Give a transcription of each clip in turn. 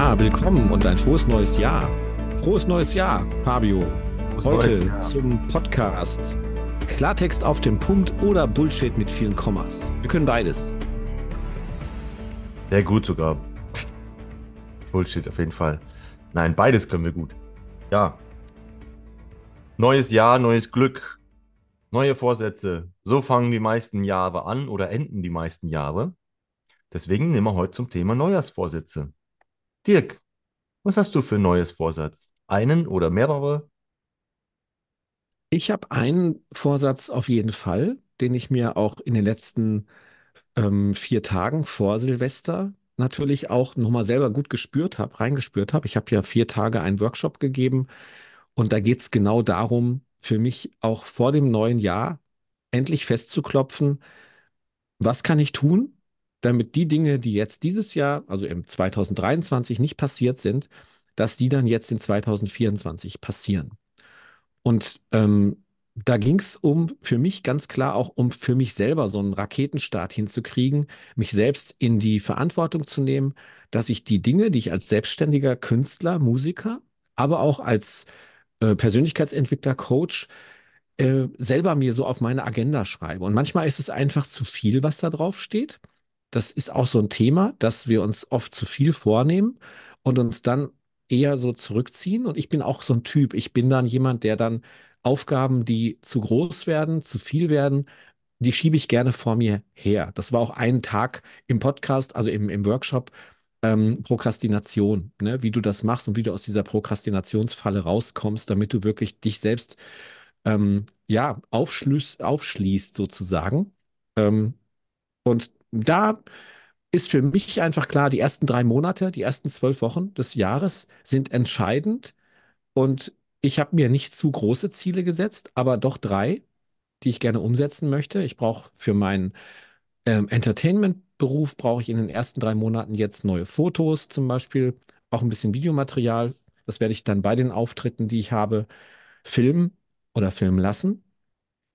Ja, willkommen und ein frohes neues Jahr. Frohes neues Jahr, Fabio. Frohes Heute Jahr. zum Podcast. Klartext auf den Punkt oder Bullshit mit vielen Kommas. Wir können beides. Sehr gut sogar. Bullshit auf jeden Fall. Nein, beides können wir gut. Ja. Neues Jahr, neues Glück, neue Vorsätze. So fangen die meisten Jahre an oder enden die meisten Jahre. Deswegen nehmen wir heute zum Thema Neujahrsvorsätze. Dirk, was hast du für einen neues Vorsatz? Einen oder mehrere? Ich habe einen Vorsatz auf jeden Fall, den ich mir auch in den letzten ähm, vier Tagen vor Silvester natürlich auch nochmal selber gut gespürt habe, reingespürt habe. Ich habe ja vier Tage einen Workshop gegeben und da geht es genau darum, für mich auch vor dem neuen Jahr endlich festzuklopfen, was kann ich tun, damit die Dinge, die jetzt dieses Jahr, also im 2023 nicht passiert sind, dass die dann jetzt in 2024 passieren. Und ähm, da ging es um, für mich ganz klar auch um für mich selber so einen Raketenstart hinzukriegen, mich selbst in die Verantwortung zu nehmen, dass ich die Dinge, die ich als selbstständiger Künstler, Musiker, aber auch als äh, Persönlichkeitsentwickler, Coach, äh, selber mir so auf meine Agenda schreibe. Und manchmal ist es einfach zu viel, was da drauf steht. Das ist auch so ein Thema, dass wir uns oft zu viel vornehmen und uns dann eher so zurückziehen. Und ich bin auch so ein Typ. Ich bin dann jemand, der dann Aufgaben, die zu groß werden, zu viel werden, die schiebe ich gerne vor mir her. Das war auch ein Tag im Podcast, also im, im Workshop, ähm, Prokrastination, ne? Wie du das machst und wie du aus dieser Prokrastinationsfalle rauskommst, damit du wirklich dich selbst ähm, ja, aufschließ, aufschließt sozusagen. Ähm, und da ist für mich einfach klar, die ersten drei Monate, die ersten zwölf Wochen des Jahres sind entscheidend. Und ich habe mir nicht zu große Ziele gesetzt, aber doch drei, die ich gerne umsetzen möchte. Ich brauche für meinen ähm, Entertainment-Beruf, brauche ich in den ersten drei Monaten jetzt neue Fotos zum Beispiel, auch ein bisschen Videomaterial. Das werde ich dann bei den Auftritten, die ich habe, filmen oder filmen lassen.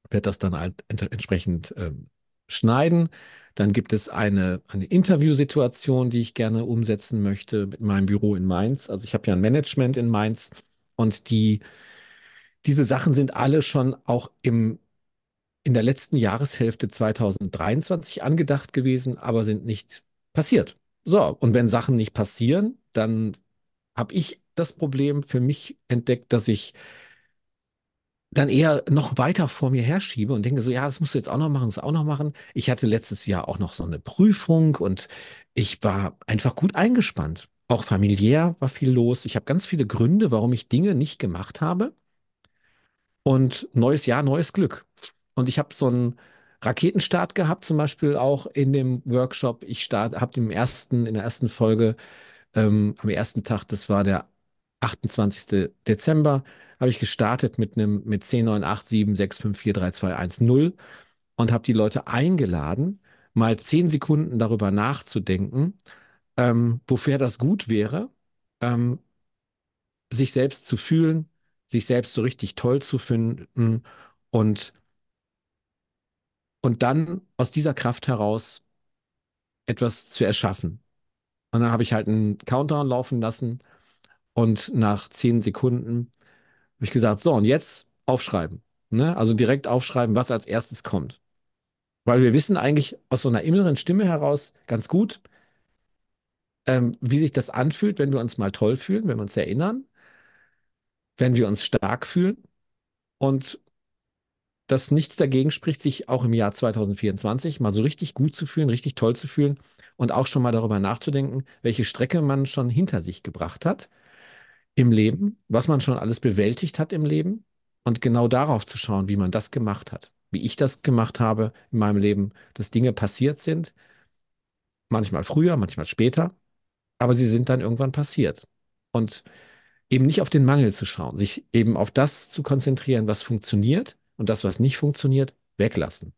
Werde das dann halt ent entsprechend ähm, schneiden. Dann gibt es eine, eine Interviewsituation, die ich gerne umsetzen möchte mit meinem Büro in Mainz. Also ich habe ja ein Management in Mainz und die, diese Sachen sind alle schon auch im, in der letzten Jahreshälfte 2023 angedacht gewesen, aber sind nicht passiert. So, und wenn Sachen nicht passieren, dann habe ich das Problem für mich entdeckt, dass ich dann eher noch weiter vor mir herschiebe und denke so, ja, das musst du jetzt auch noch machen, das auch noch machen. Ich hatte letztes Jahr auch noch so eine Prüfung und ich war einfach gut eingespannt. Auch familiär war viel los. Ich habe ganz viele Gründe, warum ich Dinge nicht gemacht habe. Und neues Jahr, neues Glück. Und ich habe so einen Raketenstart gehabt, zum Beispiel auch in dem Workshop. Ich habe im ersten, in der ersten Folge, ähm, am ersten Tag, das war der 28. Dezember, habe ich gestartet mit einem mit 10, 9, 8, 7, 6, 5, 4, 3, 2, 1, 0 und habe die Leute eingeladen, mal zehn Sekunden darüber nachzudenken, ähm, wofür das gut wäre, ähm, sich selbst zu fühlen, sich selbst so richtig toll zu finden und, und dann aus dieser Kraft heraus etwas zu erschaffen. Und dann habe ich halt einen Countdown laufen lassen und nach zehn Sekunden habe ich gesagt, so, und jetzt aufschreiben. Ne? Also direkt aufschreiben, was als erstes kommt. Weil wir wissen eigentlich aus so einer inneren Stimme heraus ganz gut, ähm, wie sich das anfühlt, wenn wir uns mal toll fühlen, wenn wir uns erinnern, wenn wir uns stark fühlen und dass nichts dagegen spricht, sich auch im Jahr 2024 mal so richtig gut zu fühlen, richtig toll zu fühlen und auch schon mal darüber nachzudenken, welche Strecke man schon hinter sich gebracht hat im Leben, was man schon alles bewältigt hat im Leben und genau darauf zu schauen, wie man das gemacht hat, wie ich das gemacht habe in meinem Leben, dass Dinge passiert sind, manchmal früher, manchmal später, aber sie sind dann irgendwann passiert. Und eben nicht auf den Mangel zu schauen, sich eben auf das zu konzentrieren, was funktioniert und das, was nicht funktioniert, weglassen.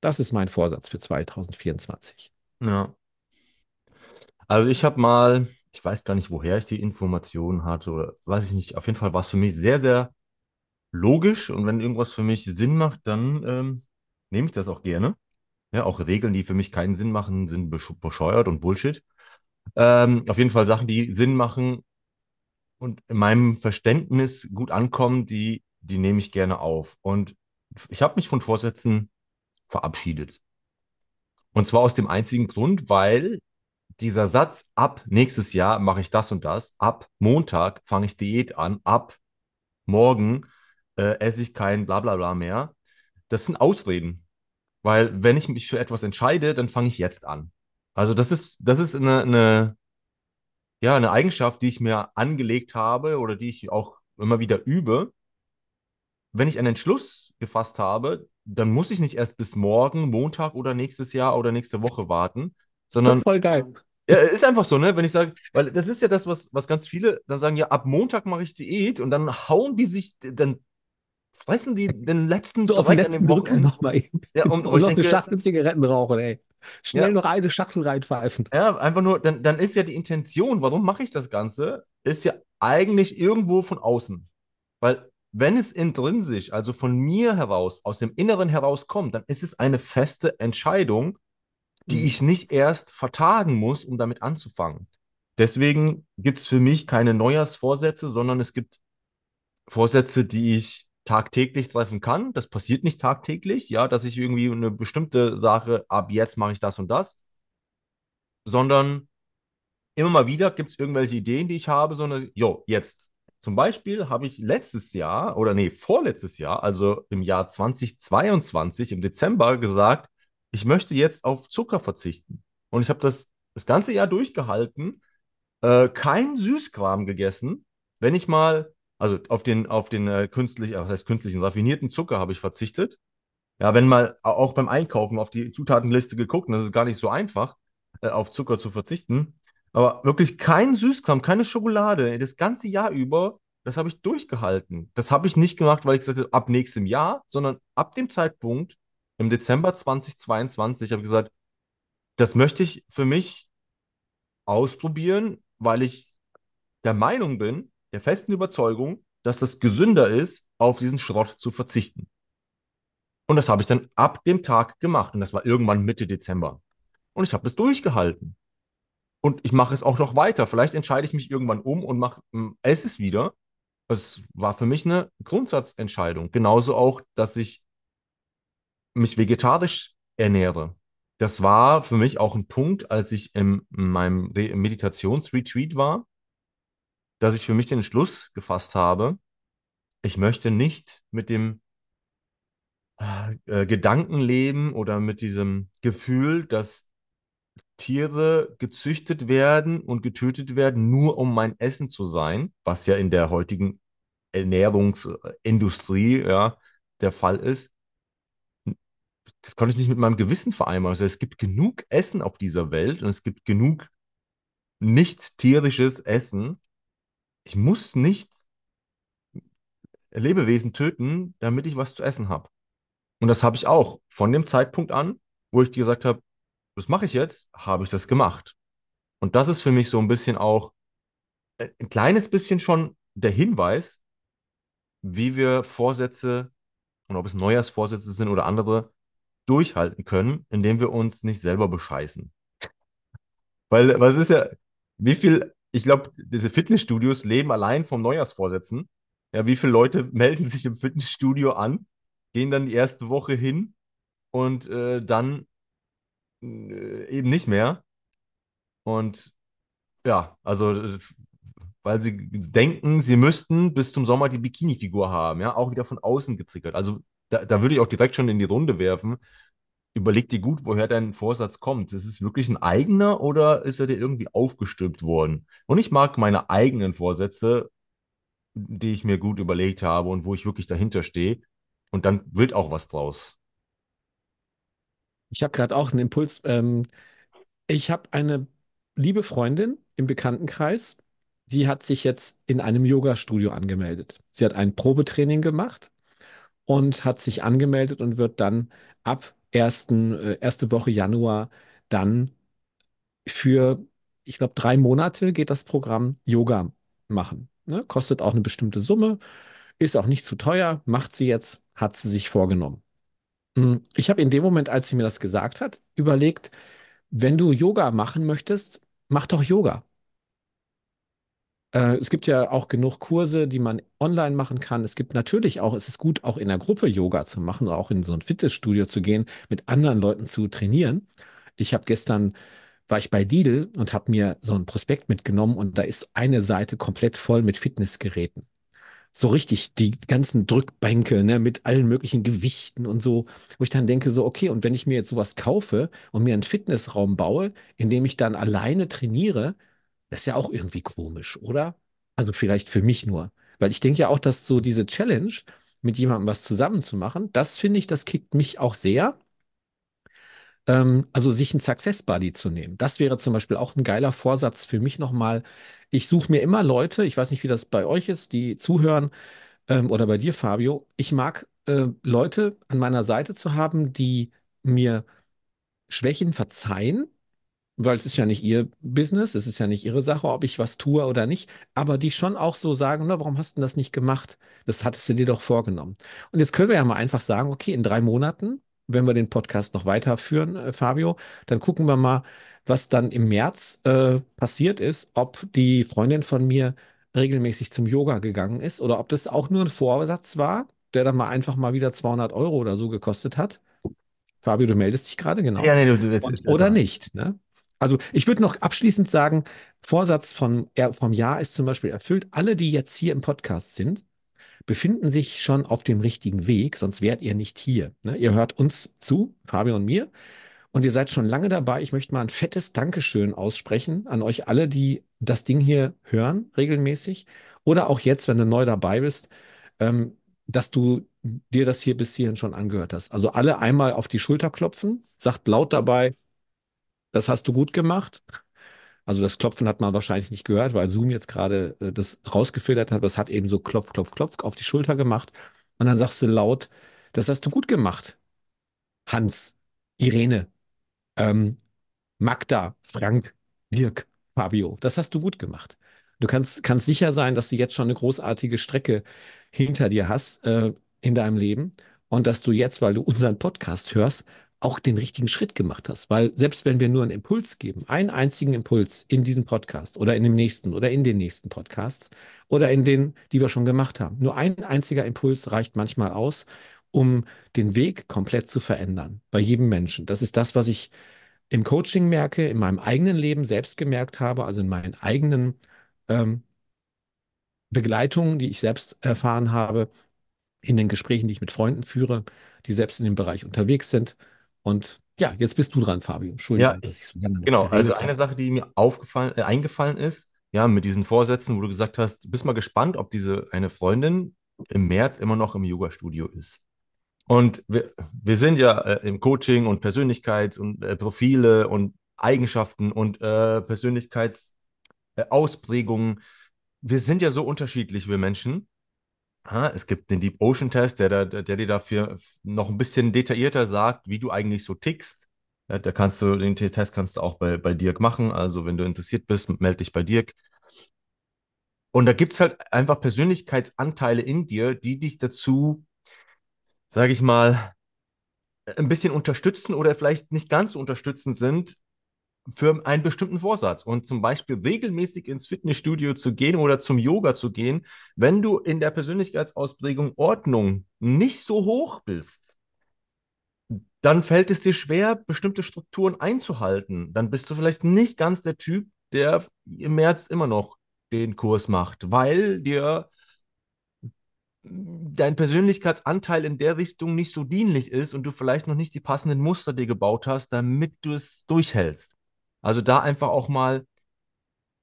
Das ist mein Vorsatz für 2024. Ja. Also ich habe mal, ich weiß gar nicht, woher ich die Informationen hatte oder weiß ich nicht, auf jeden Fall war es für mich sehr, sehr logisch und wenn irgendwas für mich Sinn macht, dann ähm, nehme ich das auch gerne. Ja, auch Regeln, die für mich keinen Sinn machen, sind besch- bescheuert und Bullshit. Ähm, auf jeden Fall Sachen, die Sinn machen und in meinem Verständnis gut ankommen, die, die nehme ich gerne auf. Und ich habe mich von Vorsätzen verabschiedet. Und zwar aus dem einzigen Grund, weil dieser Satz, ab nächstes Jahr mache ich das und das, ab Montag fange ich Diät an, ab morgen äh, esse ich kein Blablabla mehr, das sind Ausreden. Weil wenn ich mich für etwas entscheide, dann fange ich jetzt an. Also das ist, das ist eine, eine, ja, eine Eigenschaft, die ich mir angelegt habe oder die ich auch immer wieder übe. Wenn ich einen Entschluss gefasst habe, dann muss ich nicht erst bis morgen, Montag oder nächstes Jahr oder nächste Woche warten, sondern voll geil. ja, ist einfach so, ne? Wenn ich sage, weil das ist ja das, was, was ganz viele dann sagen, ja, ab Montag mache ich Diät und dann hauen die sich, dann fressen die den letzten So auf den letzten Wochenende. nochmal eben. Ja, und, Und ich noch eine denke, Schachtel Zigaretten rauchen, ey. Schnell ja, noch eine Schachtel reinpfeifen. ja, einfach nur, dann, dann ist ja die Intention, warum mache ich das Ganze, ist ja eigentlich irgendwo von außen. Weil wenn es intrinsisch, also von mir heraus, aus dem Inneren heraus kommt, dann ist es eine feste Entscheidung, die Mhm. ich nicht erst vertagen muss, um damit anzufangen. Deswegen gibt es für mich keine Neujahrsvorsätze, sondern es gibt Vorsätze, die ich tagtäglich treffen kann. Das passiert nicht tagtäglich, ja, dass ich irgendwie eine bestimmte Sache, ab jetzt mache ich das und das, sondern immer mal wieder gibt es irgendwelche Ideen, die ich habe, sondern, jo, jetzt. Zum Beispiel habe ich letztes Jahr, oder nee, vorletztes Jahr, also im Jahr 2022, im Dezember gesagt, ich möchte jetzt auf Zucker verzichten. Und ich habe das das ganze Jahr durchgehalten, äh, kein Süßkram gegessen. Wenn ich mal, also auf den, auf den äh, künstlich, was heißt künstlichen, raffinierten Zucker habe ich verzichtet. Ja, wenn mal auch beim Einkaufen auf die Zutatenliste geguckt, das ist gar nicht so einfach, äh, auf Zucker zu verzichten. Aber wirklich kein Süßkram, keine Schokolade, das ganze Jahr über, das habe ich durchgehalten. Das habe ich nicht gemacht, weil ich gesagt habe, ab nächstem Jahr, sondern ab dem Zeitpunkt im Dezember 2022 habe ich gesagt, das möchte ich für mich ausprobieren, weil ich der Meinung bin, der festen Überzeugung, dass das gesünder ist, auf diesen Schrott zu verzichten. Und das habe ich dann ab dem Tag gemacht. Und das war irgendwann Mitte Dezember. Und ich habe es durchgehalten. Und ich mache es auch noch weiter. Vielleicht entscheide ich mich irgendwann um und mache, es wieder. Es war für mich eine Grundsatzentscheidung. Genauso auch, dass ich mich vegetarisch ernähre. Das war für mich auch ein Punkt, als ich in meinem Re- Meditationsretreat war, dass ich für mich den Entschluss gefasst habe, ich möchte nicht mit dem äh, Gedanken leben oder mit diesem Gefühl, dass Tiere gezüchtet werden und getötet werden, nur um mein Essen zu sein, was ja in der heutigen Ernährungsindustrie ja der Fall ist. Das konnte ich nicht mit meinem Gewissen vereinbaren. Also es gibt genug Essen auf dieser Welt und es gibt genug nicht tierisches Essen. Ich muss nicht Lebewesen töten, damit ich was zu essen habe. Und das habe ich auch von dem Zeitpunkt an, wo ich dir gesagt habe, das mache ich jetzt, habe ich das gemacht. Und das ist für mich so ein bisschen auch äh, ein kleines bisschen schon der Hinweis, wie wir Vorsätze und ob es Neujahrsvorsätze sind oder andere durchhalten können, indem wir uns nicht selber bescheißen. Weil was ist ja, wie viel, ich glaube, diese Fitnessstudios leben allein vom Neujahrsvorsätzen. Ja, wie viele Leute melden sich im Fitnessstudio an, gehen dann die erste Woche hin und äh, dann äh, eben nicht mehr. Und ja, also äh, weil sie denken, sie müssten bis zum Sommer die Bikini-Figur haben, ja, auch wieder von außen getriggert. Also da, da würde ich auch direkt schon in die Runde werfen. Überleg dir gut, woher dein Vorsatz kommt. Ist es wirklich ein eigener oder ist er dir irgendwie aufgestülpt worden? Und ich mag meine eigenen Vorsätze, die ich mir gut überlegt habe und wo ich wirklich dahinter stehe. Und dann wird auch was draus. Ich habe gerade auch einen Impuls. Ähm, ich habe eine liebe Freundin im Bekanntenkreis, die hat sich jetzt in einem Yoga-Studio angemeldet. Sie hat ein Probetraining gemacht und hat sich angemeldet und wird dann ab ersten, äh, erste Woche Januar dann für, ich glaube, drei Monate geht das Programm Yoga machen. Ne? Kostet auch eine bestimmte Summe, ist auch nicht zu teuer, macht sie jetzt, hat sie sich vorgenommen. Hm, Ich habe in dem Moment, als sie mir das gesagt hat, überlegt, wenn du Yoga machen möchtest, mach doch Yoga. Äh, es gibt ja auch genug Kurse, die man online machen kann. Es gibt natürlich auch, es ist gut, auch in der Gruppe Yoga zu machen auch in so ein Fitnessstudio zu gehen, mit anderen Leuten zu trainieren. Ich habe gestern, war ich bei Lidl und habe mir so ein Prospekt mitgenommen und da ist eine Seite komplett voll mit Fitnessgeräten. So richtig, die ganzen Drückbänke, ne, mit allen möglichen Gewichten und so, wo ich dann denke, so, okay, und wenn ich mir jetzt sowas kaufe und mir einen Fitnessraum baue, in dem ich dann alleine trainiere, das ist ja auch irgendwie komisch, oder? Also vielleicht für mich nur. Weil ich denke ja auch, dass so diese Challenge, mit jemandem was zusammen zu machen, das finde ich, das kickt mich auch sehr. Ähm, also sich einen Success Buddy zu nehmen. Das wäre zum Beispiel auch ein geiler Vorsatz für mich nochmal. Ich suche mir immer Leute, ich weiß nicht, wie das bei euch ist, die zuhören, ähm, oder bei dir, Fabio. Ich mag äh, Leute an meiner Seite zu haben, die mir Schwächen verzeihen weil es ist ja nicht ihr Business, es ist ja nicht ihre Sache, ob ich was tue oder nicht, aber die schon auch so sagen, na, warum hast du das nicht gemacht? Das hattest du dir doch vorgenommen. Und jetzt können wir ja mal einfach sagen, okay, in drei Monaten, wenn wir den Podcast noch weiterführen, äh, Fabio, dann gucken wir mal, was dann im März äh, passiert ist, ob die Freundin von mir regelmäßig zum Yoga gegangen ist oder ob das auch nur ein Vorsatz war, der dann mal einfach mal wieder 200 Euro oder so gekostet hat. Fabio, du meldest dich gerade, genau. Ja, nee, du, du ist oder nicht, ne? Also ich würde noch abschließend sagen, Vorsatz von, vom Jahr ist zum Beispiel erfüllt. Alle, die jetzt hier im Podcast sind, befinden sich schon auf dem richtigen Weg, sonst wärt ihr nicht hier. Ne? Ihr hört uns zu, Fabio und mir, und ihr seid schon lange dabei. Ich möchte mal ein fettes Dankeschön aussprechen an euch alle, die das Ding hier hören, regelmäßig. Oder auch jetzt, wenn du neu dabei bist, ähm, dass du dir das hier bis hierhin schon angehört hast. Also alle einmal auf die Schulter klopfen, sagt laut dabei, das hast du gut gemacht. Also das Klopfen hat man wahrscheinlich nicht gehört, weil Zoom jetzt gerade äh, das rausgefiltert hat. Aber es hat eben so Klopf, Klopf, Klopf auf die Schulter gemacht. Und dann sagst du laut, das hast du gut gemacht. Hans, Irene, ähm, Magda, Frank, Dirk, Fabio, das hast du gut gemacht. Du kannst, kannst sicher sein, dass du jetzt schon eine großartige Strecke hinter dir hast äh, in deinem Leben und dass du jetzt, weil du unseren Podcast hörst, auch den richtigen Schritt gemacht hast. Weil selbst wenn wir nur einen Impuls geben, einen einzigen Impuls in diesem Podcast oder in dem nächsten oder in den nächsten Podcasts oder in denen, die wir schon gemacht haben, nur ein einziger Impuls reicht manchmal aus, um den Weg komplett zu verändern. Bei jedem Menschen. Das ist das, was ich im Coaching merke, in meinem eigenen Leben selbst gemerkt habe, also in meinen eigenen ähm, Begleitungen, die ich selbst erfahren habe, in den Gesprächen, die ich mit Freunden führe, die selbst in dem Bereich unterwegs sind. Und ja, jetzt bist du dran, Fabio. Ja, Entschuldigung, dass ich, so lange genau. Also eine habe. Sache, die mir aufgefallen, äh, eingefallen ist, ja, mit diesen Vorsätzen, wo du gesagt hast, bist mal gespannt, ob diese eine Freundin im März immer noch im Yoga-Studio ist. Und wir, wir sind ja äh, im Coaching und Persönlichkeits- und äh, Profile und Eigenschaften und äh, Persönlichkeitsausprägungen. wir sind ja so unterschiedlich, wir Menschen. Ja, es gibt den Deep Ocean Test, der, der, der dir dafür noch ein bisschen detaillierter sagt, wie du eigentlich so tickst. Ja, da kannst du, den Test kannst du auch bei, bei Dirk machen. Also, wenn du interessiert bist, melde dich bei Dirk. Und da gibt es halt einfach Persönlichkeitsanteile in dir, die dich dazu, sage ich mal, ein bisschen unterstützen oder vielleicht nicht ganz so unterstützend sind für einen bestimmten Vorsatz. Und zum Beispiel regelmäßig ins Fitnessstudio zu gehen oder zum Yoga zu gehen, wenn du in der Persönlichkeitsausprägung Ordnung nicht so hoch bist, dann fällt es dir schwer, bestimmte Strukturen einzuhalten. Dann bist du vielleicht nicht ganz der Typ, der im März immer noch den Kurs macht, weil dir dein Persönlichkeitsanteil in der Richtung nicht so dienlich ist und du vielleicht noch nicht die passenden Muster dir gebaut hast, damit du es durchhältst. Also da einfach auch mal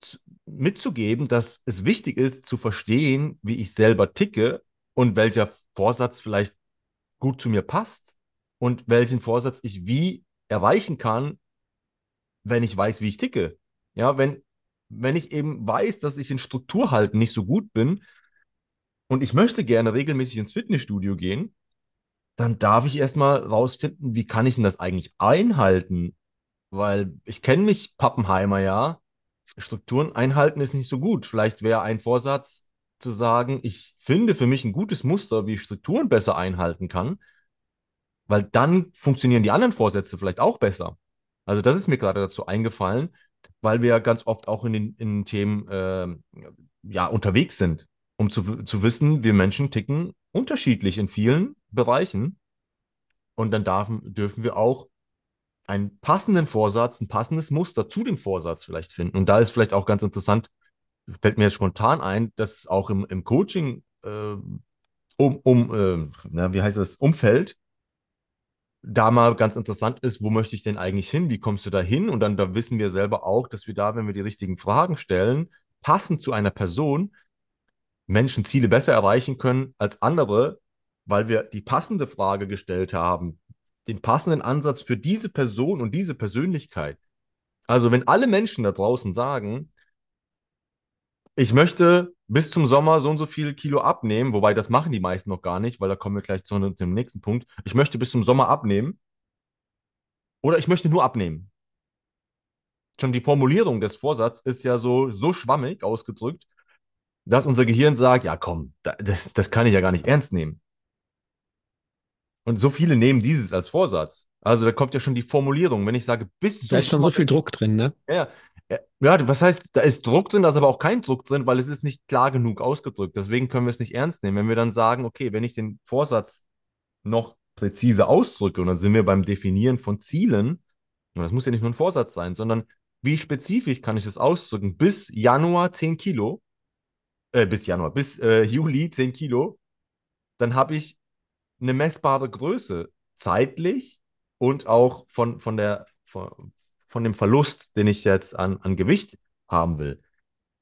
zu- mitzugeben, dass es wichtig ist zu verstehen, wie ich selber ticke und welcher Vorsatz vielleicht gut zu mir passt und welchen Vorsatz ich wie erreichen kann, wenn ich weiß, wie ich ticke. Ja, wenn, wenn ich eben weiß, dass ich in Struktur halten nicht so gut bin und ich möchte gerne regelmäßig ins Fitnessstudio gehen, dann darf ich erstmal rausfinden, wie kann ich denn das eigentlich einhalten? Weil ich kenne mich Pappenheimer ja. Strukturen einhalten ist nicht so gut. Vielleicht wäre ein Vorsatz zu sagen, ich finde für mich ein gutes Muster, wie ich Strukturen besser einhalten kann, weil dann funktionieren die anderen Vorsätze vielleicht auch besser. Also das ist mir gerade dazu eingefallen. weil wir ganz oft auch in den, in Themen äh, ja, unterwegs sind, um zu, zu wissen, wir Menschen ticken unterschiedlich in vielen Bereichen. Und dann darf, dürfen wir auch einen passenden Vorsatz, ein passendes Muster zu dem Vorsatz vielleicht finden. Und da ist vielleicht auch ganz interessant, fällt mir jetzt spontan ein, dass auch im, im Coaching äh, um, um äh, na, wie heißt das, Umfeld da mal ganz interessant ist, wo möchte ich denn eigentlich hin? Wie kommst du da hin? Und dann da wissen wir selber auch, dass wir da, wenn wir die richtigen Fragen stellen, passend zu einer Person, Menschen Ziele besser erreichen können als andere, weil wir die passende Frage gestellt haben, den passenden Ansatz für diese Person und diese Persönlichkeit. Also wenn alle Menschen da draußen sagen, ich möchte bis zum Sommer so und so viel Kilo abnehmen, wobei das machen die meisten noch gar nicht, weil da kommen wir gleich zu dem nächsten Punkt. Ich möchte bis zum Sommer abnehmen oder ich möchte nur abnehmen. Schon die Formulierung des Vorsatzes ist ja so, so schwammig ausgedrückt, dass unser Gehirn sagt, ja komm, das, das kann ich ja gar nicht ernst nehmen. Und so viele nehmen dieses als Vorsatz. Also da kommt ja schon die Formulierung, wenn ich sage, bis Da ist schon so viel Druck drin, ne? Ja, ja, was heißt, da ist Druck drin, da ist aber auch kein Druck drin, weil es ist nicht klar genug ausgedrückt. Deswegen können wir es nicht ernst nehmen. Wenn wir dann sagen, okay, wenn ich den Vorsatz noch präzise ausdrücke, und dann sind wir beim Definieren von Zielen, und das muss ja nicht nur ein Vorsatz sein, sondern wie spezifisch kann ich das ausdrücken? Bis Januar 10 Kilo, äh, bis Januar, bis äh, Juli 10 Kilo, dann habe ich eine messbare Größe, zeitlich und auch von, von der, von, von dem Verlust, den ich jetzt an, an Gewicht haben will,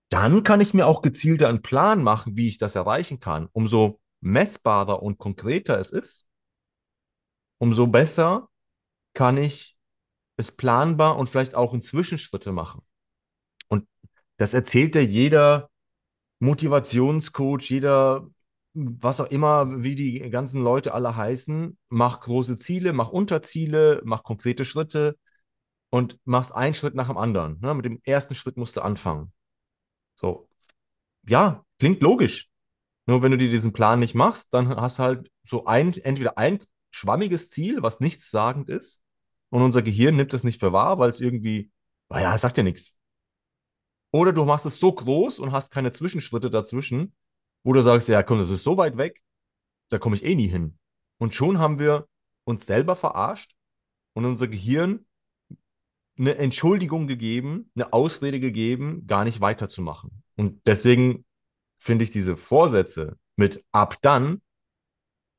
dann kann ich mir auch gezielter einen Plan machen, wie ich das erreichen kann. Umso messbarer und konkreter es ist, umso besser kann ich es planbar und vielleicht auch in Zwischenschritte machen. Und das erzählt ja jeder Motivationscoach, jeder, was auch immer, wie die ganzen Leute alle heißen, mach große Ziele, mach Unterziele, mach konkrete Schritte, und machst einen Schritt nach dem anderen. Ne? Mit dem ersten Schritt musst du anfangen. So. Ja, klingt logisch. Nur wenn du dir diesen Plan nicht machst, dann hast du halt so ein, entweder ein schwammiges Ziel, was nichtssagend ist, und unser Gehirn nimmt das nicht für wahr, weil es irgendwie, naja, sagt ja nichts. Oder du machst es so groß und hast keine Zwischenschritte dazwischen, wo du sagst, ja, komm, das ist so weit weg, da komme ich eh nie hin. Und schon haben wir uns selber verarscht und unser Gehirn eine Entschuldigung gegeben, eine Ausrede gegeben, gar nicht weiterzumachen. Und deswegen finde ich diese Vorsätze mit ab dann,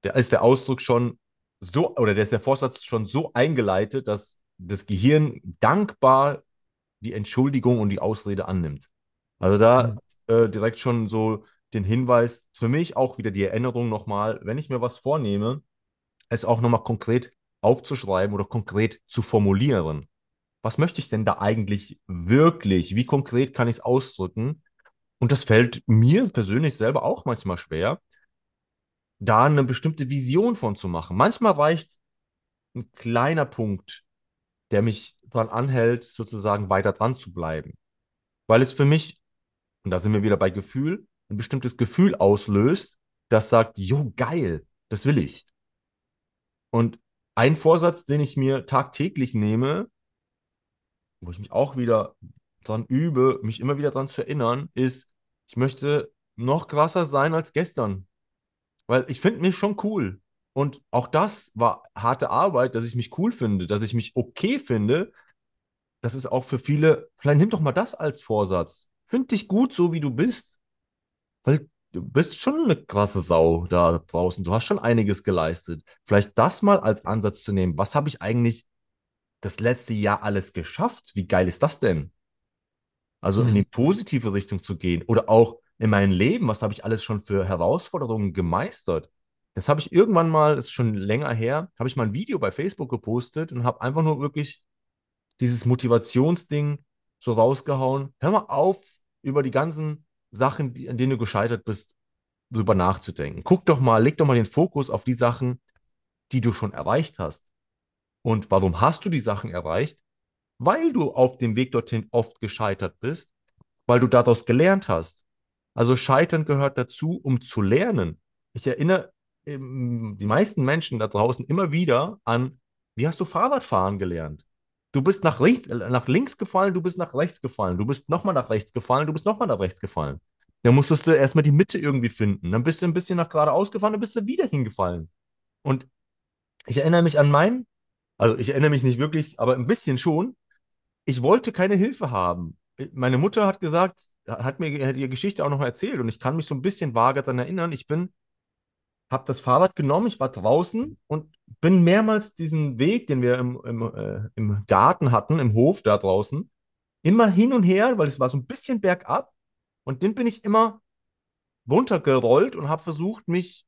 da ist der Ausdruck schon so, oder der ist der Vorsatz schon so eingeleitet, dass das Gehirn dankbar die Entschuldigung und die Ausrede annimmt. Also da mhm. äh, direkt schon so den Hinweis, für mich auch wieder die Erinnerung nochmal, wenn ich mir was vornehme, es auch nochmal konkret aufzuschreiben oder konkret zu formulieren was möchte ich denn da eigentlich wirklich? Wie konkret kann ich es ausdrücken? Und das fällt mir persönlich selber auch manchmal schwer, da eine bestimmte Vision von zu machen. Manchmal reicht ein kleiner Punkt, der mich daran anhält, sozusagen weiter dran zu bleiben. Weil es für mich, und da sind wir wieder bei Gefühl, ein bestimmtes Gefühl auslöst, das sagt, jo, geil, das will ich. Und ein Vorsatz, den ich mir tagtäglich nehme, wo ich mich auch wieder dran übe, mich immer wieder dran zu erinnern, ist, ich möchte noch krasser sein als gestern. Weil ich finde mich schon cool. Und auch das war harte Arbeit, dass ich mich cool finde, dass ich mich okay finde. Das ist auch für viele, vielleicht nimm doch mal das als Vorsatz. Find dich gut, so wie du bist. Weil du bist schon eine krasse Sau da draußen. Du hast schon einiges geleistet. Vielleicht das mal als Ansatz zu nehmen. Was habe ich eigentlich das letzte Jahr alles geschafft. Wie geil ist das denn? Also mhm. in die positive Richtung zu gehen oder auch in meinem Leben, was habe ich alles schon für Herausforderungen gemeistert? Das habe ich irgendwann mal, das ist schon länger her, habe ich mal ein Video bei Facebook gepostet und habe einfach nur wirklich dieses Motivationsding so rausgehauen. Hör mal auf, über die ganzen Sachen, die, an denen du gescheitert bist, drüber nachzudenken. Guck doch mal, leg doch mal den Fokus auf die Sachen, die du schon erreicht hast. Und warum hast du die Sachen erreicht? Weil du auf dem Weg dorthin oft gescheitert bist, weil du daraus gelernt hast. Also Scheitern gehört dazu, um zu lernen. Ich erinnere ähm, die meisten Menschen da draußen immer wieder an, wie hast du Fahrradfahren gelernt? Du bist nach, rechts, nach links gefallen, du bist nach rechts gefallen, du bist nochmal nach rechts gefallen, du bist nochmal nach rechts gefallen. Dann musstest du erstmal die Mitte irgendwie finden. Dann bist du ein bisschen nach geradeaus gefallen, dann bist du wieder hingefallen. Und ich erinnere mich an meinen, also ich erinnere mich nicht wirklich, aber ein bisschen schon. Ich wollte keine Hilfe haben. Meine Mutter hat gesagt, hat mir hat ihre Geschichte auch noch erzählt und ich kann mich so ein bisschen vage daran erinnern. Ich bin habe das Fahrrad genommen, ich war draußen und bin mehrmals diesen Weg, den wir im, im, äh, im Garten hatten, im Hof da draußen, immer hin und her, weil es war so ein bisschen bergab und den bin ich immer runtergerollt und habe versucht, mich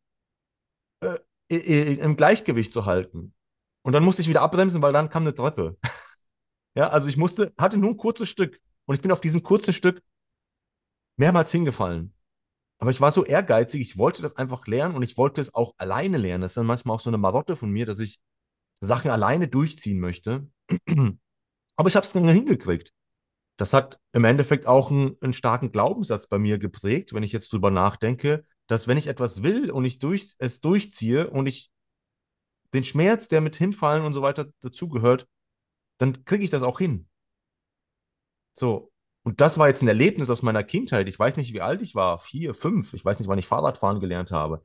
äh, im Gleichgewicht zu halten. Und dann musste ich wieder abbremsen, weil dann kam eine Treppe. ja, also ich musste, hatte nur ein kurzes Stück und ich bin auf diesem kurzen Stück mehrmals hingefallen. Aber ich war so ehrgeizig, ich wollte das einfach lernen und ich wollte es auch alleine lernen. Das ist dann manchmal auch so eine Marotte von mir, dass ich Sachen alleine durchziehen möchte. Aber ich habe es dann hingekriegt. Das hat im Endeffekt auch einen, einen, starken Glaubenssatz bei mir geprägt, wenn ich jetzt drüber nachdenke, dass wenn ich etwas will und ich durch, es durchziehe und ich den Schmerz, der mit hinfallen und so weiter dazugehört, dann kriege ich das auch hin. So, und das war jetzt ein Erlebnis aus meiner Kindheit. Ich weiß nicht, wie alt ich war, vier, fünf. Ich weiß nicht, wann ich Fahrradfahren gelernt habe,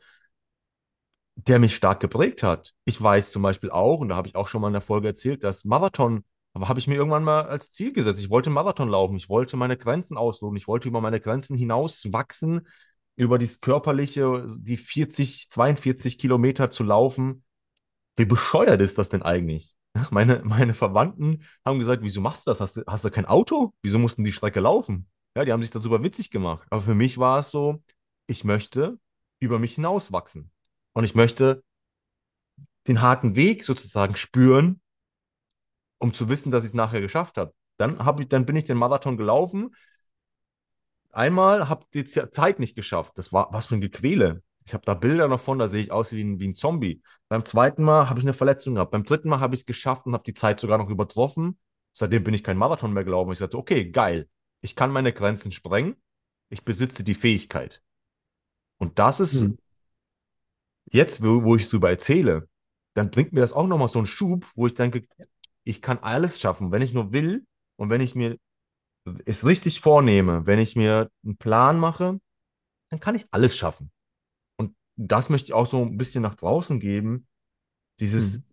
der mich stark geprägt hat. Ich weiß zum Beispiel auch, und da habe ich auch schon mal in der Folge erzählt, dass Marathon, habe ich mir irgendwann mal als Ziel gesetzt. Ich wollte Marathon laufen. Ich wollte meine Grenzen ausloten. Ich wollte über meine Grenzen hinaus wachsen, über das körperliche, die 40, 42 Kilometer zu laufen. Wie bescheuert ist das denn eigentlich? Meine, meine Verwandten haben gesagt, wieso machst du das? Hast du, hast du kein Auto? Wieso mussten die Strecke laufen? Ja, die haben sich darüber witzig gemacht. Aber für mich war es so, ich möchte über mich hinauswachsen. Und ich möchte den harten Weg sozusagen spüren, um zu wissen, dass ich es nachher geschafft habe. Dann, hab ich, dann bin ich den Marathon gelaufen. Einmal habe ich die Zeit nicht geschafft. Das war was für ein Gequäle. Ich habe da Bilder noch von, da sehe ich aus wie ein, wie ein Zombie. Beim zweiten Mal habe ich eine Verletzung gehabt. Beim dritten Mal habe ich es geschafft und habe die Zeit sogar noch übertroffen. Seitdem bin ich kein Marathon mehr gelaufen. Ich sagte, okay, geil. Ich kann meine Grenzen sprengen. Ich besitze die Fähigkeit. Und das ist hm. jetzt, wo, wo ich darüber erzähle, dann bringt mir das auch nochmal so einen Schub, wo ich denke, ich kann alles schaffen, wenn ich nur will und wenn ich mir es richtig vornehme, wenn ich mir einen Plan mache, dann kann ich alles schaffen das möchte ich auch so ein bisschen nach draußen geben. Dieses hm.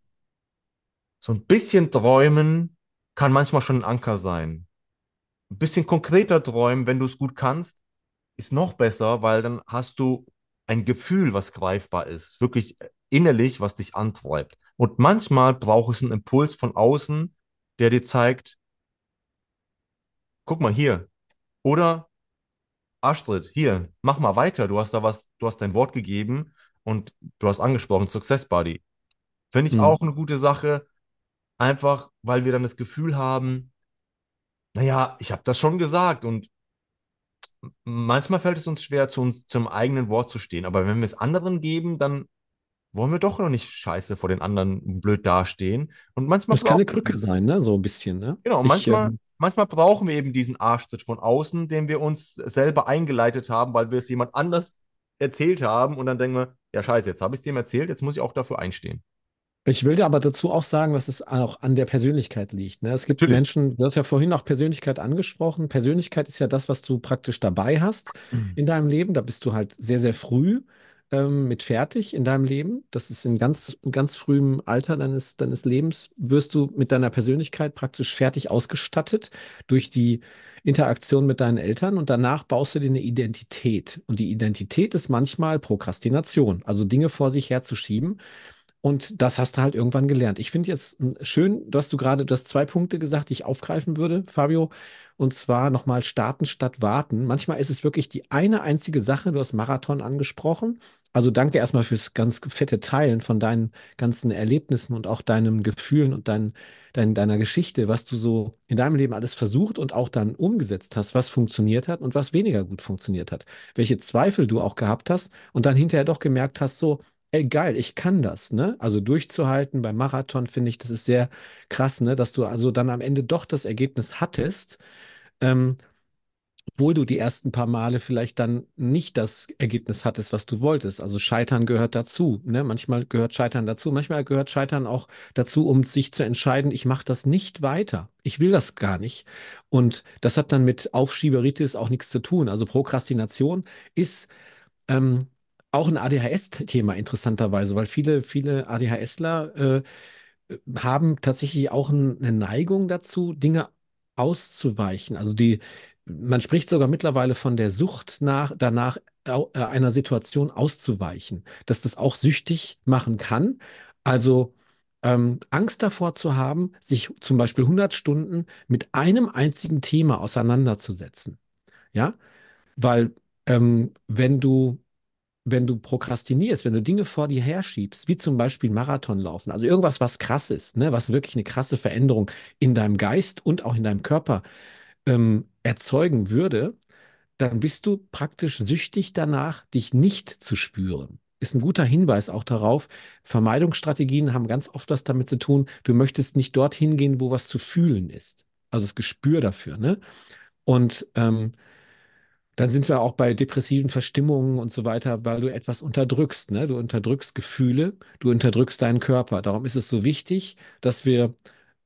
so ein bisschen träumen kann manchmal schon ein Anker sein. Ein bisschen konkreter träumen, wenn du es gut kannst, ist noch besser, weil dann hast du ein Gefühl, was greifbar ist, wirklich innerlich, was dich antreibt. Und manchmal braucht es einen Impuls von außen, der dir zeigt, guck mal hier. Oder Astrid, hier, mach mal weiter. Du hast da was, du hast dein Wort gegeben und du hast angesprochen, Success Buddy. Finde ich mhm. auch eine gute Sache. Einfach, weil wir dann das Gefühl haben, naja, ich habe das schon gesagt und manchmal fällt es uns schwer, zu uns, zum eigenen Wort zu stehen. Aber wenn wir es anderen geben, dann wollen wir doch noch nicht scheiße vor den anderen blöd dastehen. Und manchmal. Das kann eine Krücke sein, ne? So ein bisschen, ne? Genau, ich, manchmal, ähm, manchmal brauchen wir eben diesen Arschtritt von außen, den wir uns selber eingeleitet haben, weil wir es jemand anders erzählt haben und dann denken wir, ja scheiße, jetzt habe ich es dem erzählt, jetzt muss ich auch dafür einstehen. Ich will dir aber dazu auch sagen, dass es auch an der Persönlichkeit liegt. Ne? Es gibt Natürlich. Menschen, du hast ja vorhin auch Persönlichkeit angesprochen. Persönlichkeit ist ja das, was du praktisch dabei hast mhm. in deinem Leben. Da bist du halt sehr, sehr früh ähm, mit fertig in deinem Leben. Das ist in ganz, ganz frühem Alter deines, deines Lebens, wirst du mit deiner Persönlichkeit praktisch fertig ausgestattet durch die Interaktion mit deinen Eltern und danach baust du dir eine Identität. Und die Identität ist manchmal Prokrastination, also Dinge vor sich herzuschieben. Und das hast du halt irgendwann gelernt. Ich finde jetzt schön, dass du gerade, du hast zwei Punkte gesagt, die ich aufgreifen würde, Fabio. Und zwar nochmal starten statt warten. Manchmal ist es wirklich die eine einzige Sache, du hast Marathon angesprochen. Also danke erstmal fürs ganz fette Teilen von deinen ganzen Erlebnissen und auch deinen Gefühlen und dein, dein, deiner Geschichte, was du so in deinem Leben alles versucht und auch dann umgesetzt hast, was funktioniert hat und was weniger gut funktioniert hat. Welche Zweifel du auch gehabt hast und dann hinterher doch gemerkt hast, so, ey, geil, ich kann das, ne? Also durchzuhalten beim Marathon finde ich, das ist sehr krass, ne? Dass du also dann am Ende doch das Ergebnis hattest, ähm, obwohl du die ersten paar Male vielleicht dann nicht das Ergebnis hattest, was du wolltest. Also Scheitern gehört dazu. Ne? Manchmal gehört Scheitern dazu, manchmal gehört Scheitern auch dazu, um sich zu entscheiden, ich mache das nicht weiter. Ich will das gar nicht. Und das hat dann mit Aufschieberitis auch nichts zu tun. Also Prokrastination ist ähm, auch ein ADHS-Thema interessanterweise, weil viele, viele ADHSler äh, haben tatsächlich auch eine Neigung dazu, Dinge auszuweichen. Also die, man spricht sogar mittlerweile von der Sucht nach, danach äh, einer Situation auszuweichen, dass das auch süchtig machen kann. Also ähm, Angst davor zu haben, sich zum Beispiel 100 Stunden mit einem einzigen Thema auseinanderzusetzen. Ja, weil ähm, wenn du wenn du prokrastinierst, wenn du Dinge vor dir herschiebst, wie zum Beispiel Marathon laufen, also irgendwas, was krass ist, ne, was wirklich eine krasse Veränderung in deinem Geist und auch in deinem Körper ähm, erzeugen würde, dann bist du praktisch süchtig danach, dich nicht zu spüren. Ist ein guter Hinweis auch darauf. Vermeidungsstrategien haben ganz oft was damit zu tun, du möchtest nicht dorthin gehen, wo was zu fühlen ist. Also das Gespür dafür. Ne? Und ähm, dann sind wir auch bei depressiven Verstimmungen und so weiter, weil du etwas unterdrückst. Ne? Du unterdrückst Gefühle, du unterdrückst deinen Körper. Darum ist es so wichtig, dass wir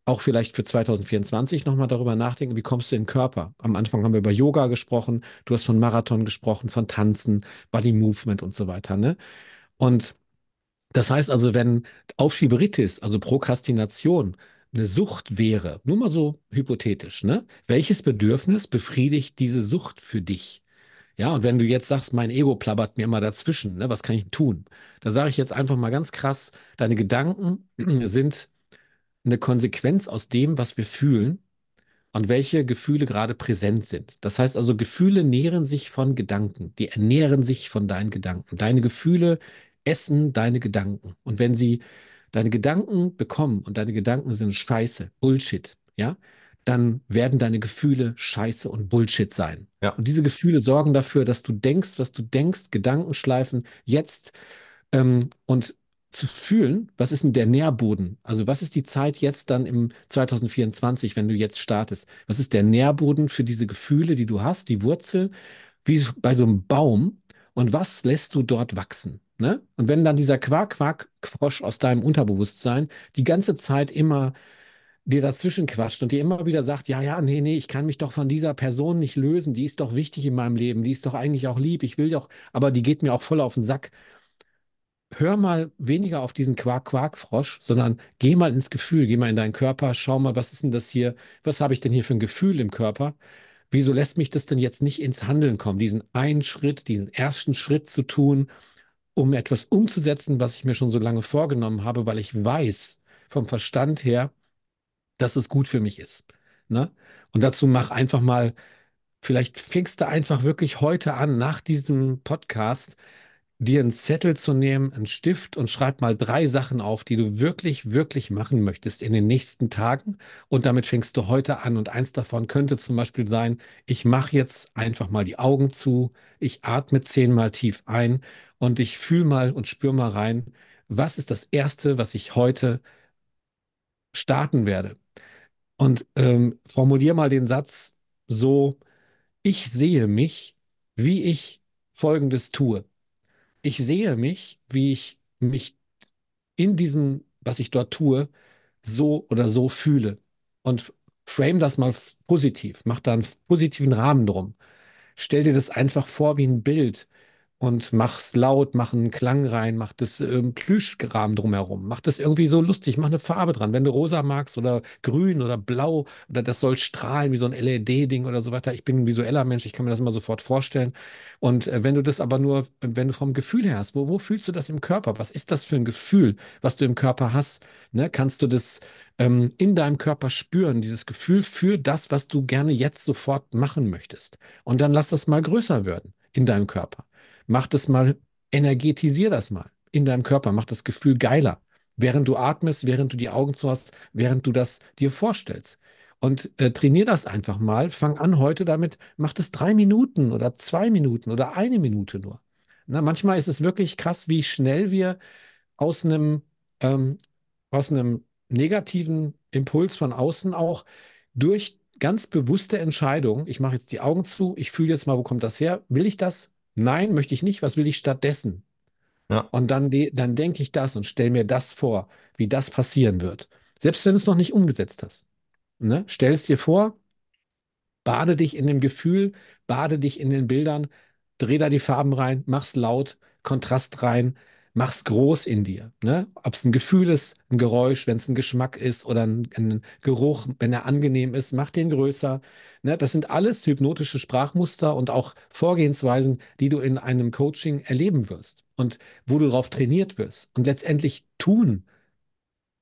auch vielleicht für 2024 nochmal darüber nachdenken, wie kommst du in den Körper? Am Anfang haben wir über Yoga gesprochen, du hast von Marathon gesprochen, von Tanzen, Body Movement und so weiter. Ne? Und das heißt also, wenn Aufschieberitis, also Prokrastination, eine Sucht wäre, nur mal so hypothetisch, ne? Welches Bedürfnis befriedigt diese Sucht für dich? Ja, und wenn du jetzt sagst, mein Ego plappert mir immer dazwischen, ne, was kann ich tun? Da sage ich jetzt einfach mal ganz krass, deine Gedanken sind eine Konsequenz aus dem, was wir fühlen und welche Gefühle gerade präsent sind. Das heißt also, Gefühle nähren sich von Gedanken, die ernähren sich von deinen Gedanken. Deine Gefühle essen deine Gedanken. Und wenn sie deine Gedanken bekommen und deine Gedanken sind Scheiße, Bullshit, ja, dann werden deine Gefühle Scheiße und Bullshit sein. Ja. Und diese Gefühle sorgen dafür, dass du denkst, was du denkst, Gedanken schleifen jetzt ähm, und zu fühlen, was ist denn der Nährboden? Also was ist die Zeit jetzt dann im 2024, wenn du jetzt startest? Was ist der Nährboden für diese Gefühle, die du hast, die Wurzel, wie bei so einem Baum? Und was lässt du dort wachsen? Ne? Und wenn dann dieser Quark-Quark-Frosch aus deinem Unterbewusstsein die ganze Zeit immer dir dazwischen quatscht und dir immer wieder sagt, ja, ja, nee, nee, ich kann mich doch von dieser Person nicht lösen, die ist doch wichtig in meinem Leben, die ist doch eigentlich auch lieb, ich will doch, aber die geht mir auch voll auf den Sack. Hör mal weniger auf diesen Quark-Quark-Frosch, sondern geh mal ins Gefühl, geh mal in deinen Körper, schau mal, was ist denn das hier, was habe ich denn hier für ein Gefühl im Körper? Wieso lässt mich das denn jetzt nicht ins Handeln kommen, diesen einen Schritt, diesen ersten Schritt zu tun um etwas umzusetzen, was ich mir schon so lange vorgenommen habe, weil ich weiß vom Verstand her, dass es gut für mich ist. Ne? Und dazu mach einfach mal, vielleicht fängst du einfach wirklich heute an, nach diesem Podcast, dir einen Zettel zu nehmen, einen Stift und schreib mal drei Sachen auf, die du wirklich, wirklich machen möchtest in den nächsten Tagen. Und damit fängst du heute an. Und eins davon könnte zum Beispiel sein, ich mache jetzt einfach mal die Augen zu, ich atme zehnmal tief ein und ich fühle mal und spüre mal rein, was ist das Erste, was ich heute starten werde. Und ähm, formulier mal den Satz so, ich sehe mich, wie ich Folgendes tue ich sehe mich, wie ich mich in diesem, was ich dort tue, so oder so fühle. Und frame das mal positiv, mach da einen positiven Rahmen drum. Stell dir das einfach vor wie ein Bild und mach's laut, mach einen Klang rein, mach das ähm, Plüschrahmen drumherum, mach das irgendwie so lustig, mach eine Farbe dran. Wenn du rosa magst oder grün oder blau oder das soll strahlen wie so ein LED-Ding oder so weiter. Ich bin ein visueller Mensch, ich kann mir das immer sofort vorstellen. Und äh, wenn du das aber nur, wenn du vom Gefühl her hast, wo, wo fühlst du das im Körper? Was ist das für ein Gefühl, was du im Körper hast? Ne? Kannst du das ähm, in deinem Körper spüren, dieses Gefühl für das, was du gerne jetzt sofort machen möchtest? Und dann lass das mal größer werden in deinem Körper. Mach das mal, energetisier das mal in deinem Körper, mach das Gefühl geiler, während du atmest, während du die Augen zu hast, während du das dir vorstellst. Und äh, trainier das einfach mal. Fang an heute damit, mach das drei Minuten oder zwei Minuten oder eine Minute nur. Na, manchmal ist es wirklich krass, wie schnell wir aus einem, ähm, aus einem negativen Impuls von außen auch durch ganz bewusste Entscheidung. Ich mache jetzt die Augen zu, ich fühle jetzt mal, wo kommt das her? Will ich das? Nein, möchte ich nicht. Was will ich stattdessen? Ja. Und dann, dann denke ich das und stelle mir das vor, wie das passieren wird. Selbst wenn du es noch nicht umgesetzt hast. Ne? Stell es dir vor, bade dich in dem Gefühl, bade dich in den Bildern, dreh da die Farben rein, mach's laut, Kontrast rein, mach's groß in dir. Ne? Ob es ein Gefühl ist, ein Geräusch, wenn es ein Geschmack ist oder ein, ein, Geruch, wenn er angenehm ist, mach den größer. Ne? Das sind alles hypnotische Sprachmuster und auch Vorgehensweisen, die du in einem Coaching erleben wirst und wo du darauf trainiert wirst. Und letztendlich tun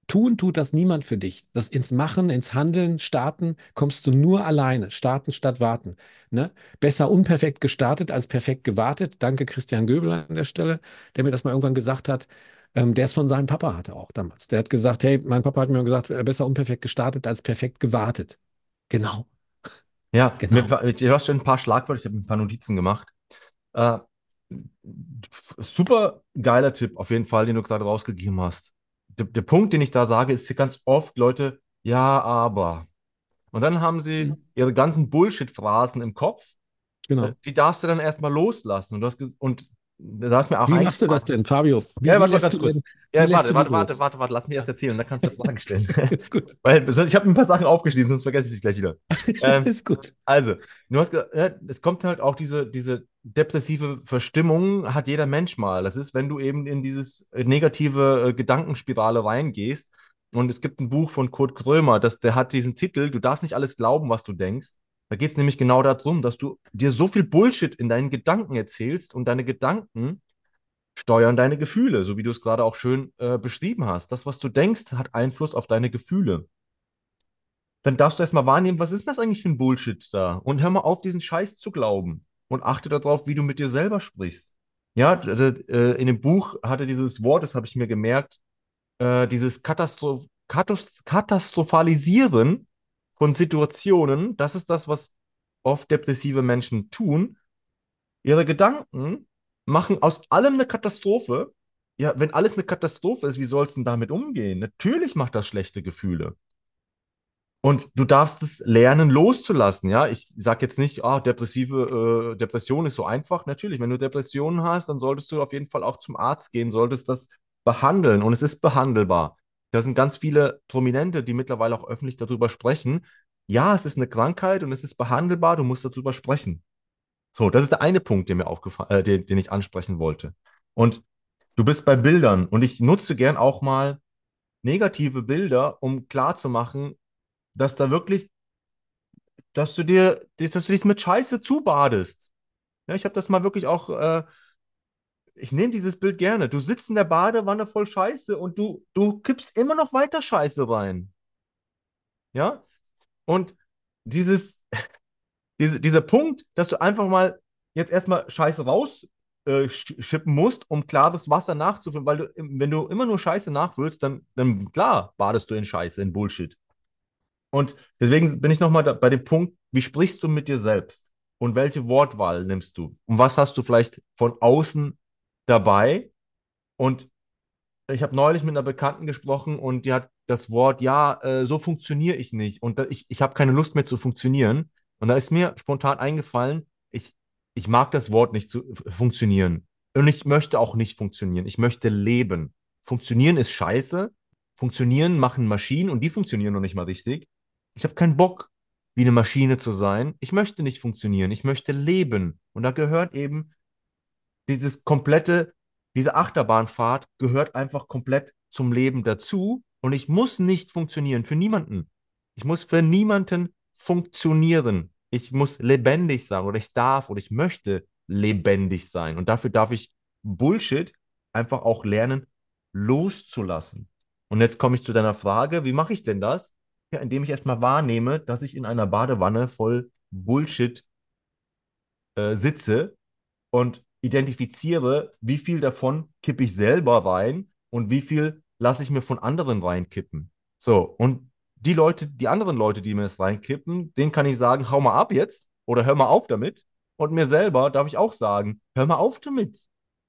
Tun tut das niemand für dich. Das ins Machen, ins Handeln, starten kommst du nur alleine. Starten statt warten. Ne? Besser unperfekt gestartet als perfekt gewartet. Danke Christian Göbel an der Stelle, der mir das mal irgendwann gesagt hat. Ähm, der es von seinem Papa hatte auch damals. Der hat gesagt, hey, mein Papa hat mir gesagt, äh, besser unperfekt gestartet als perfekt gewartet. Genau. Ja, genau. Du hast schon ein paar Schlagwörter, ich habe ein paar Notizen gemacht. Äh, super geiler Tipp auf jeden Fall, den du gerade rausgegeben hast der, der Punkt, den ich da sage, ist hier ganz oft Leute, ja, aber. Und dann haben sie mhm. ihre ganzen Bullshit-Phrasen im Kopf. Genau. Die darfst du dann erstmal loslassen. Und, du hast, und da ist mir auch Wie machst du das denn, Fabio? Wie, ja, warte, warte, ganz kurz. Ja, warte, warte, warte, warte, warte, lass mich erst erzählen, dann kannst du Fragen stellen. ist gut. Weil ich habe ein paar Sachen aufgeschrieben, sonst vergesse ich es gleich wieder. Ähm, ist gut. Also, du hast gesagt, es kommt halt auch diese, diese depressive Verstimmung, hat jeder Mensch mal. Das ist, wenn du eben in dieses negative äh, Gedankenspirale reingehst. Und es gibt ein Buch von Kurt Krömer, das, der hat diesen Titel, du darfst nicht alles glauben, was du denkst. Da geht es nämlich genau darum, dass du dir so viel Bullshit in deinen Gedanken erzählst und deine Gedanken steuern deine Gefühle, so wie du es gerade auch schön äh, beschrieben hast. Das, was du denkst, hat Einfluss auf deine Gefühle. Dann darfst du erstmal wahrnehmen, was ist das eigentlich für ein Bullshit da? Und hör mal auf, diesen Scheiß zu glauben. Und achte darauf, wie du mit dir selber sprichst. Ja, äh, in dem Buch hatte dieses Wort, das habe ich mir gemerkt, äh, dieses Katastroph Katastrophalisieren von Situationen, das ist das, was oft depressive Menschen tun. Ihre Gedanken machen aus allem eine Katastrophe. Ja, wenn alles eine Katastrophe ist, wie sollst du denn damit umgehen? Natürlich macht das schlechte Gefühle. Und du darfst es lernen, loszulassen. Ja, ich sage jetzt nicht, ah, depressive äh, Depression ist so einfach. Natürlich, wenn du Depressionen hast, dann solltest du auf jeden Fall auch zum Arzt gehen, solltest das behandeln. Und es ist behandelbar. Da sind ganz viele Prominente, die mittlerweile auch öffentlich darüber sprechen. Ja, es ist eine Krankheit und es ist behandelbar, du musst darüber sprechen. So, das ist der eine Punkt, der mir äh, den, den ich ansprechen wollte. Und du bist bei Bildern und ich nutze gern auch mal negative Bilder, um klarzumachen, dass da wirklich, dass du dir, dass du dich mit Scheiße zubadest. Ja, ich habe das mal wirklich auch, äh, ich nehme dieses Bild gerne. Du sitzt in der Badewanne voll Scheiße und du, du kippst immer noch weiter Scheiße rein. Ja? Und dieses, diese, dieser Punkt, dass du einfach mal jetzt erstmal Scheiße rausschippen äh, musst, um klares Wasser nachzufüllen, weil du, wenn du immer nur Scheiße nachfüllst, dann, dann klar badest du in Scheiße, in Bullshit. Und deswegen bin ich nochmal bei dem Punkt, wie sprichst du mit dir selbst? Und welche Wortwahl nimmst du? Und was hast du vielleicht von außen dabei? Und ich habe neulich mit einer Bekannten gesprochen und die hat das Wort, ja, äh, so funktioniere ich nicht und ich, ich habe keine Lust mehr zu funktionieren. Und da ist mir spontan eingefallen, ich, ich mag das Wort nicht zu funktionieren. Und ich möchte auch nicht funktionieren. Ich möchte leben. Funktionieren ist scheiße. Funktionieren machen Maschinen und die funktionieren noch nicht mal richtig. Ich habe keinen Bock, wie eine Maschine zu sein. Ich möchte nicht funktionieren. Ich möchte leben. Und da gehört eben dieses komplette, diese Achterbahnfahrt gehört einfach komplett zum Leben dazu. Und ich muss nicht funktionieren für niemanden. Ich muss für niemanden funktionieren. Ich muss lebendig sein oder ich darf oder ich möchte lebendig sein. Und dafür darf ich Bullshit einfach auch lernen, loszulassen. Und jetzt komme ich zu deiner Frage, wie mache ich denn das? Indem ich erstmal wahrnehme, dass ich in einer Badewanne voll Bullshit äh, sitze und identifiziere, wie viel davon kippe ich selber rein und wie viel lasse ich mir von anderen reinkippen. So, und die Leute, die anderen Leute, die mir das reinkippen, denen kann ich sagen, hau mal ab jetzt oder hör mal auf damit. Und mir selber darf ich auch sagen, hör mal auf damit.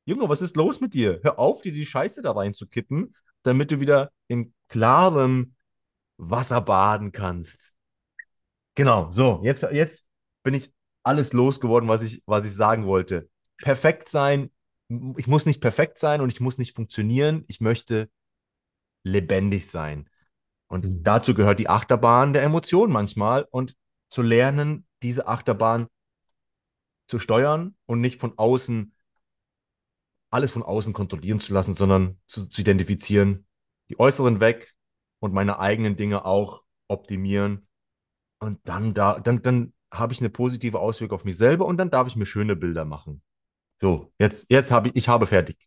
Junge, was ist los mit dir? Hör auf, dir die Scheiße da reinzukippen, damit du wieder in klarem Wasser baden kannst. Genau, so, jetzt, jetzt bin ich alles losgeworden, was ich, was ich sagen wollte. Perfekt sein, ich muss nicht perfekt sein und ich muss nicht funktionieren. Ich möchte lebendig sein. Und Mhm. dazu gehört die Achterbahn der Emotionen manchmal und zu lernen, diese Achterbahn zu steuern und nicht von außen, alles von außen kontrollieren zu lassen, sondern zu, zu identifizieren, die äußeren weg und meine eigenen Dinge auch optimieren. Und dann da, dann, dann habe ich eine positive Auswirkung auf mich selber und dann darf ich mir schöne Bilder machen. So, jetzt, jetzt habe ich, ich habe fertig.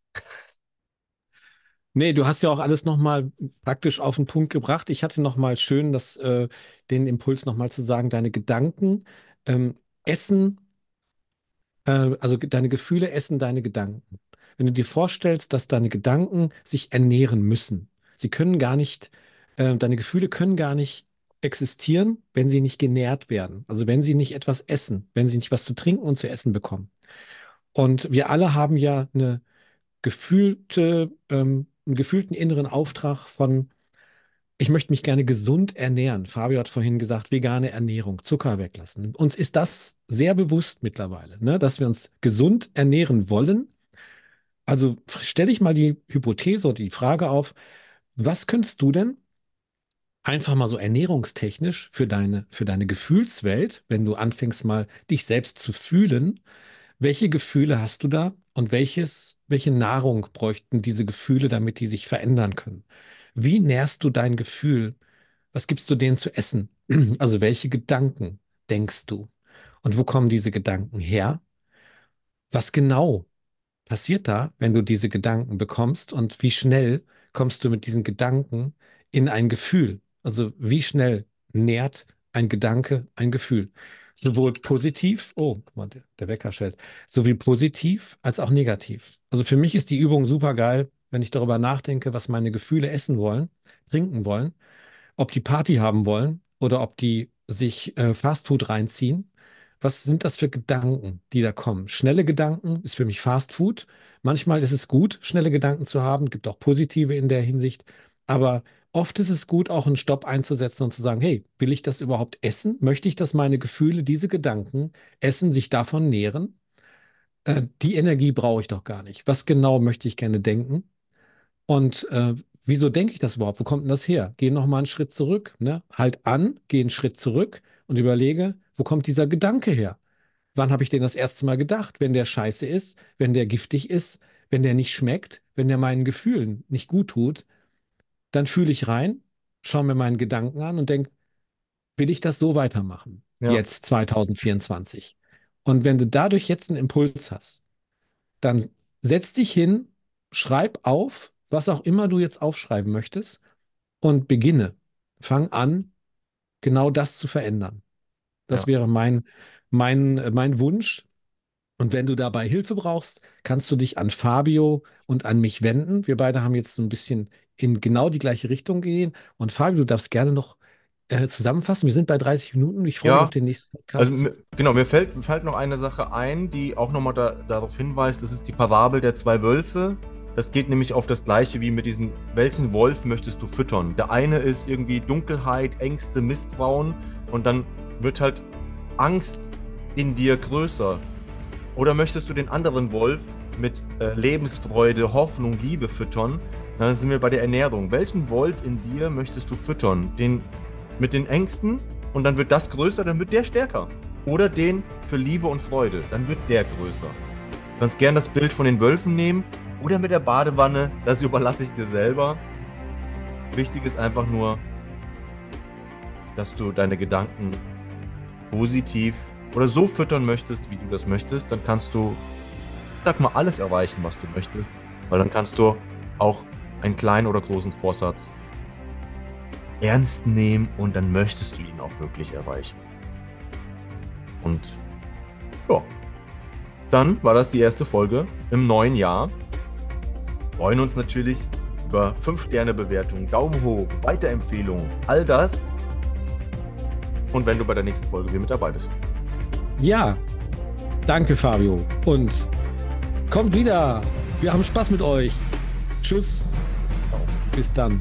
Nee, du hast ja auch alles nochmal praktisch auf den Punkt gebracht. Ich hatte nochmal schön das, äh, den Impuls nochmal zu sagen, deine Gedanken ähm, essen, äh, also deine Gefühle essen deine Gedanken. Wenn du dir vorstellst, dass deine Gedanken sich ernähren müssen, sie können gar nicht, äh, deine Gefühle können gar nicht existieren, wenn sie nicht genährt werden. Also wenn sie nicht etwas essen, wenn sie nicht was zu trinken und zu essen bekommen. Und wir alle haben ja eine gefühlte, ähm, einen gefühlten inneren Auftrag von, ich möchte mich gerne gesund ernähren. Fabio hat vorhin gesagt, vegane Ernährung, Zucker weglassen. Uns ist das sehr bewusst mittlerweile, ne, dass wir uns gesund ernähren wollen. Also stelle ich mal die Hypothese oder die Frage auf, was könntest du denn einfach mal so ernährungstechnisch für deine, für deine Gefühlswelt, wenn du anfängst mal dich selbst zu fühlen, welche Gefühle hast du da und welches, welche Nahrung bräuchten diese Gefühle, damit die sich verändern können? Wie nährst du dein Gefühl? Was gibst du denen zu essen? Also welche Gedanken denkst du? Und wo kommen diese Gedanken her? Was genau passiert da, wenn du diese Gedanken bekommst und wie schnell kommst du mit diesen Gedanken in ein Gefühl? Also wie schnell nährt ein Gedanke ein Gefühl? Sowohl positiv, oh, guck mal, der, der Wecker schellt, sowie positiv als auch negativ. Also für mich ist die Übung super geil, wenn ich darüber nachdenke, was meine Gefühle essen wollen, trinken wollen ob die Party haben wollen oder ob die sich äh, Fastfood reinziehen. Was sind das für Gedanken, die da kommen? Schnelle Gedanken ist für mich Fastfood. Manchmal ist es gut, schnelle Gedanken zu haben, gibt auch positive in der Hinsicht, aber oft ist es gut, auch einen Stopp einzusetzen und zu sagen, hey, will ich das überhaupt essen? Möchte ich, dass meine Gefühle, diese Gedanken essen, sich davon nähren? Äh, die Energie brauche ich doch gar nicht. Was genau möchte ich gerne denken? Und äh, wieso denke ich das überhaupt? Wo kommt denn das her? Geh noch mal einen Schritt zurück, ne? Halt an, geh einen Schritt zurück und überlege, wo kommt dieser Gedanke her? Wann habe ich den das erste Mal gedacht? Wenn der scheiße ist, wenn der giftig ist, wenn der nicht schmeckt, wenn der meinen Gefühlen nicht gut tut, dann fühle ich rein, schaue mir meinen Gedanken an und denke, will ich das so weitermachen? Ja, Jetzt 2024. Und wenn du dadurch jetzt einen Impuls hast, dann setz dich hin, schreib auf, was auch immer du jetzt aufschreiben möchtest und beginne. Fang an, genau das zu verändern. Das ja, wäre mein, mein, mein Wunsch. Und wenn du dabei Hilfe brauchst, kannst du dich an Fabio und an mich wenden. Wir beide haben jetzt so ein bisschen in genau die gleiche Richtung gehen. Und Fabio, du darfst gerne noch äh, zusammenfassen. Wir sind bei 30 Minuten. Ich freue mich auf ja. den nächsten Also Podcast. mir- genau, mir fällt, mir fällt noch eine Sache ein, die auch nochmal da, darauf hinweist, das ist die Parabel der zwei Wölfe. Das geht nämlich auf das gleiche wie mit diesen, welchen Wolf möchtest du füttern? Der eine ist irgendwie Dunkelheit, Ängste, Misstrauen und dann wird halt Angst in dir größer. Oder möchtest du den anderen Wolf mit äh, Lebensfreude, Hoffnung, Liebe füttern? Dann sind wir bei der Ernährung. Welchen Wolf in dir möchtest du füttern? Den mit den Ängsten und dann wird das größer, dann wird der stärker. Oder den für Liebe und Freude, dann wird der größer. Du kannst gern das Bild von den Wölfen nehmen oder mit der Badewanne, das überlasse ich dir selber. Wichtig ist einfach nur, dass du deine Gedanken positiv oder so füttern möchtest, wie du das möchtest, dann kannst du, ich sag mal, alles erreichen, was du möchtest, weil dann kannst du auch einen kleinen oder großen Vorsatz ernst nehmen und dann möchtest du ihn auch wirklich erreichen. Und ja, dann war das die erste Folge im neuen Jahr. Freuen uns natürlich über 5-Sterne-Bewertungen, Daumen hoch, Weiterempfehlungen, all das. Und wenn du bei der nächsten Folge wieder mit dabei bist. Ja, danke Fabio. Und kommt wieder. Wir haben Spaß mit euch. Tschüss. Bis dann.